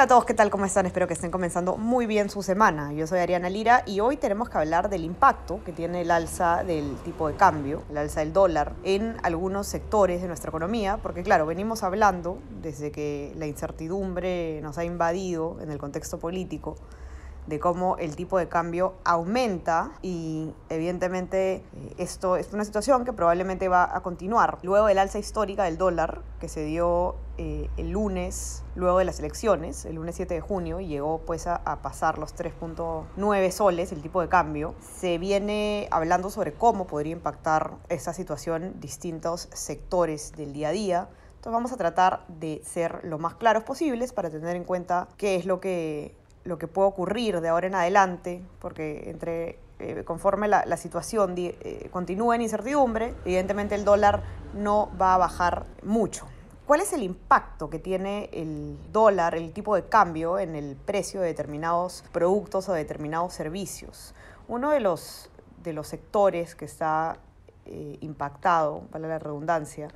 Hola a todos, ¿qué tal? ¿Cómo están? Espero que estén comenzando muy bien su semana. Yo soy Ariana Lira y hoy tenemos que hablar del impacto que tiene el alza del tipo de cambio, el alza del dólar, en algunos sectores de nuestra economía, porque claro, venimos hablando desde que la incertidumbre nos ha invadido en el contexto político de cómo el tipo de cambio aumenta y evidentemente eh, esto es una situación que probablemente va a continuar. Luego del alza histórica del dólar que se dio eh, el lunes, luego de las elecciones, el lunes 7 de junio, y llegó pues a, a pasar los 3.9 soles el tipo de cambio, se viene hablando sobre cómo podría impactar esta situación distintos sectores del día a día. Entonces vamos a tratar de ser lo más claros posibles para tener en cuenta qué es lo que lo que puede ocurrir de ahora en adelante, porque entre eh, conforme la, la situación eh, continúa en incertidumbre, evidentemente el dólar no va a bajar mucho. ¿Cuál es el impacto que tiene el dólar, el tipo de cambio en el precio de determinados productos o determinados servicios? Uno de los, de los sectores que está eh, impactado, para la redundancia,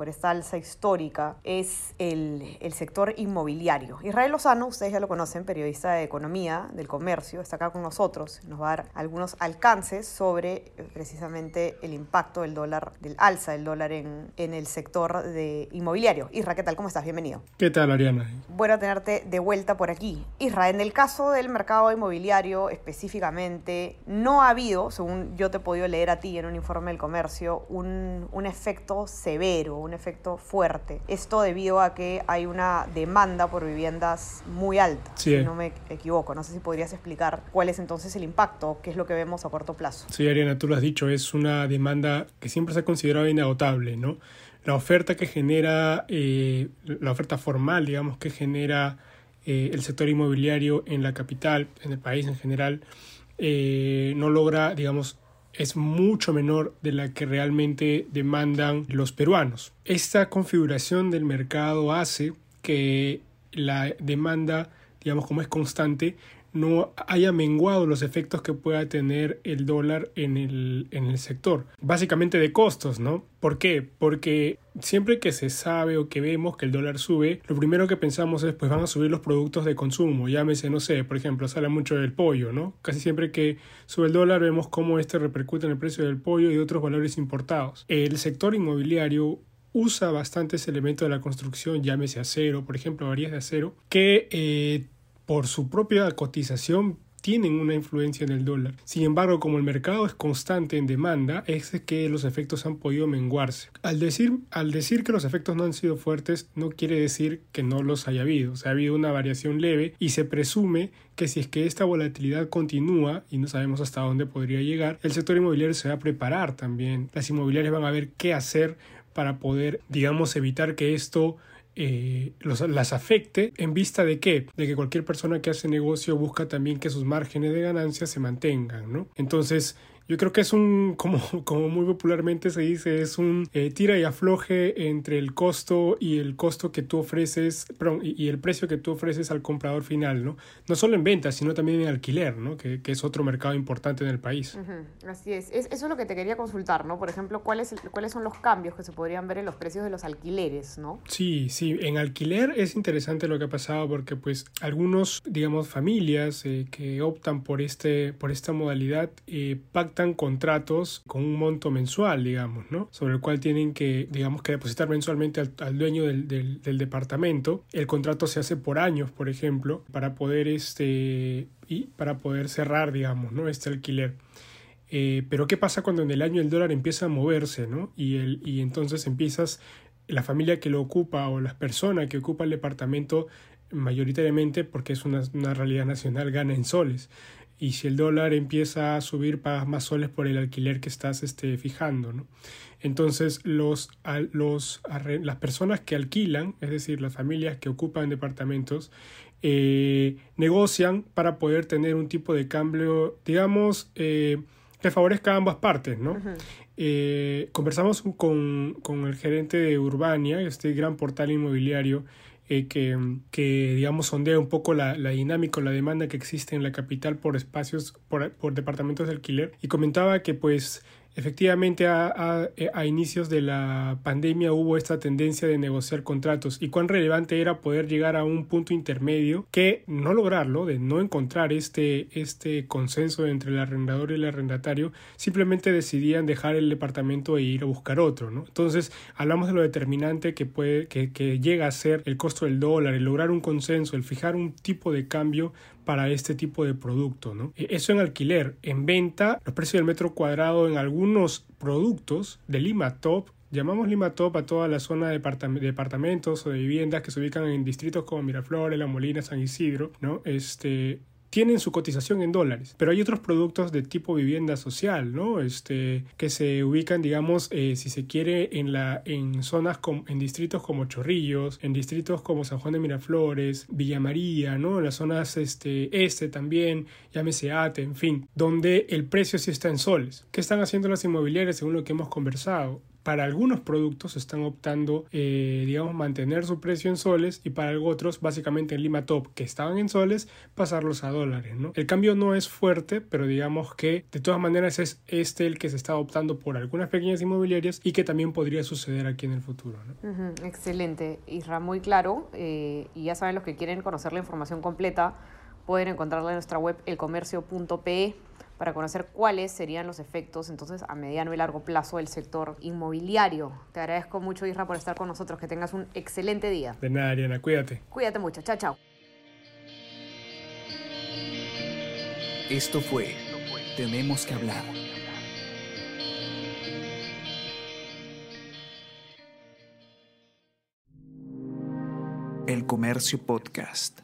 por esta alza histórica es el, el, sector inmobiliario. Israel Lozano, ustedes ya lo conocen, periodista de economía, del comercio, está acá con nosotros, nos va a dar algunos alcances sobre eh, precisamente el impacto del dólar, del alza del dólar en, en el sector de inmobiliario. Isra, ¿qué tal? ¿Cómo estás? Bienvenido. ¿Qué tal, Ariana? Bueno tenerte de vuelta por aquí. Isra, en el caso del mercado inmobiliario específicamente, no ha habido, según yo te he podido leer a ti en un informe del comercio, un, un efecto severo, un efecto fuerte. Esto debido a que hay una demanda por viviendas muy alta, sí, si no me equivoco. No sé si podrías explicar cuál es entonces el impacto, qué es lo que vemos a corto plazo. Sí, Ariana, tú lo has dicho, es una demanda que siempre se ha considerado inagotable, ¿no? La oferta que genera, eh, la oferta formal, digamos, que genera eh, el sector inmobiliario en la capital, en el país en general, eh, no logra, digamos, es mucho menor de la que realmente demandan los peruanos. Esta configuración del mercado hace que la demanda, digamos como es constante, no haya menguado los efectos que pueda tener el dólar en el, en el sector. Básicamente de costos, ¿no? ¿Por qué? Porque siempre que se sabe o que vemos que el dólar sube, lo primero que pensamos es pues van a subir los productos de consumo, llámese, no sé, por ejemplo, sale mucho del pollo, ¿no? Casi siempre que sube el dólar vemos cómo este repercute en el precio del pollo y otros valores importados. El sector inmobiliario usa bastantes elementos de la construcción, llámese acero, por ejemplo, varillas de acero, que eh, por su propia cotización tienen una influencia en el dólar. Sin embargo, como el mercado es constante en demanda, es que los efectos han podido menguarse. Al decir, al decir que los efectos no han sido fuertes, no quiere decir que no los haya habido. O sea, ha habido una variación leve y se presume que si es que esta volatilidad continúa y no sabemos hasta dónde podría llegar, el sector inmobiliario se va a preparar también. Las inmobiliarias van a ver qué hacer para poder, digamos, evitar que esto eh, los, las afecte en vista de qué? De que cualquier persona que hace negocio busca también que sus márgenes de ganancia se mantengan, ¿no? Entonces, yo creo que es un, como, como muy popularmente se dice, es un eh, tira y afloje entre el costo y el costo que tú ofreces, perdón, y, y, el precio que tú ofreces al comprador final, ¿no? No solo en ventas, sino también en alquiler, ¿no? Que, que es otro mercado importante en el país. Uh -huh. Así es. es. Eso es lo que te quería consultar, ¿no? Por ejemplo, ¿cuáles, ¿cuáles son los cambios que se podrían ver en los precios de los alquileres, ¿no? Sí, sí. En alquiler es interesante lo que ha pasado porque, pues, algunos, digamos, familias eh, que optan por, este, por esta modalidad eh, pactan contratos con un monto mensual, digamos. Sobre el cual tienen que, digamos, que depositar mensualmente al, dueño del, departamento. El contrato se hace por años, por ejemplo, para poder, este, y para poder cerrar, digamos, ¿no? Este alquiler. Eh, pero ¿qué pasa cuando en el año el dólar empieza a moverse, ¿no? Y, el, y entonces empiezas, la familia que lo ocupa o las personas que ocupa el departamento mayoritariamente, porque es una realidad nacional, gana en soles y si el dólar empieza a subir pagas más soles por el alquiler que estás este, fijando ¿no? entonces los, los, las personas que alquilan es decir las familias que ocupan departamentos eh, negocian para poder tener un tipo de cambio digamos eh, que favorezca a ambas partes, ¿no? Eh, conversamos con, con, el gerente de Urbania, este gran portal inmobiliario, eh, que, que, digamos, sondea un poco la, la, dinámica la demanda que existe en la capital por espacios, por, por departamentos de alquiler, y comentaba que, pues, Efectivamente, a, a, inicios de la pandemia hubo esta tendencia de negociar contratos y cuán relevante era poder llegar a un punto intermedio que no lograrlo, de no encontrar este, este consenso entre el arrendador y el arrendatario, simplemente decidían dejar el departamento e ir a buscar otro. ¿no? Entonces, hablamos de lo determinante que, puede, que, que llega a ser el costo del dólar, el lograr un consenso, el fijar un tipo de cambio para este tipo de producto. ¿no? E, eso en alquiler. En venta, los precios del metro cuadrado en algunos productos de Lima Top Llamamos Lima Top a toda la zona de departamentos o de viviendas que se ubican en distritos como Miraflores, La Molina, San Isidro, ¿no? Este, tienen su cotización en dólares, pero hay otros productos de tipo vivienda social, ¿no? Este, que se ubican, digamos, eh, si se quiere, en, la, en zonas, en distritos como Chorrillos, en distritos como San Juan de Miraflores, Villa María, ¿no? En las zonas este, este también, llámese Ate, en fin, donde el precio sí está en soles. ¿Qué están haciendo las inmobiliarias según lo que hemos conversado? Para algunos productos están optando, eh, digamos, mantener su precio en soles y para otros, básicamente en Lima Top, que estaban en soles, pasarlos a dólares, ¿no? El cambio no es fuerte, pero digamos que de todas maneras es este el que se está optando por algunas pequeñas inmobiliarias y que también podría suceder aquí en el futuro. Excelente, Isra, muy claro. Eh, y ya saben los que quieren conocer la información completa, pueden encontrarla en nuestra web elcomercio.pe para conocer cuáles serían los efectos entonces a mediano y largo plazo del sector inmobiliario. Te agradezco mucho, Isra, por estar con nosotros. Que tengas un excelente día. De nada, Ariana, cuídate. Cuídate mucho. Chao, chao. Esto fue Tenemos que hablar. El Comercio Podcast.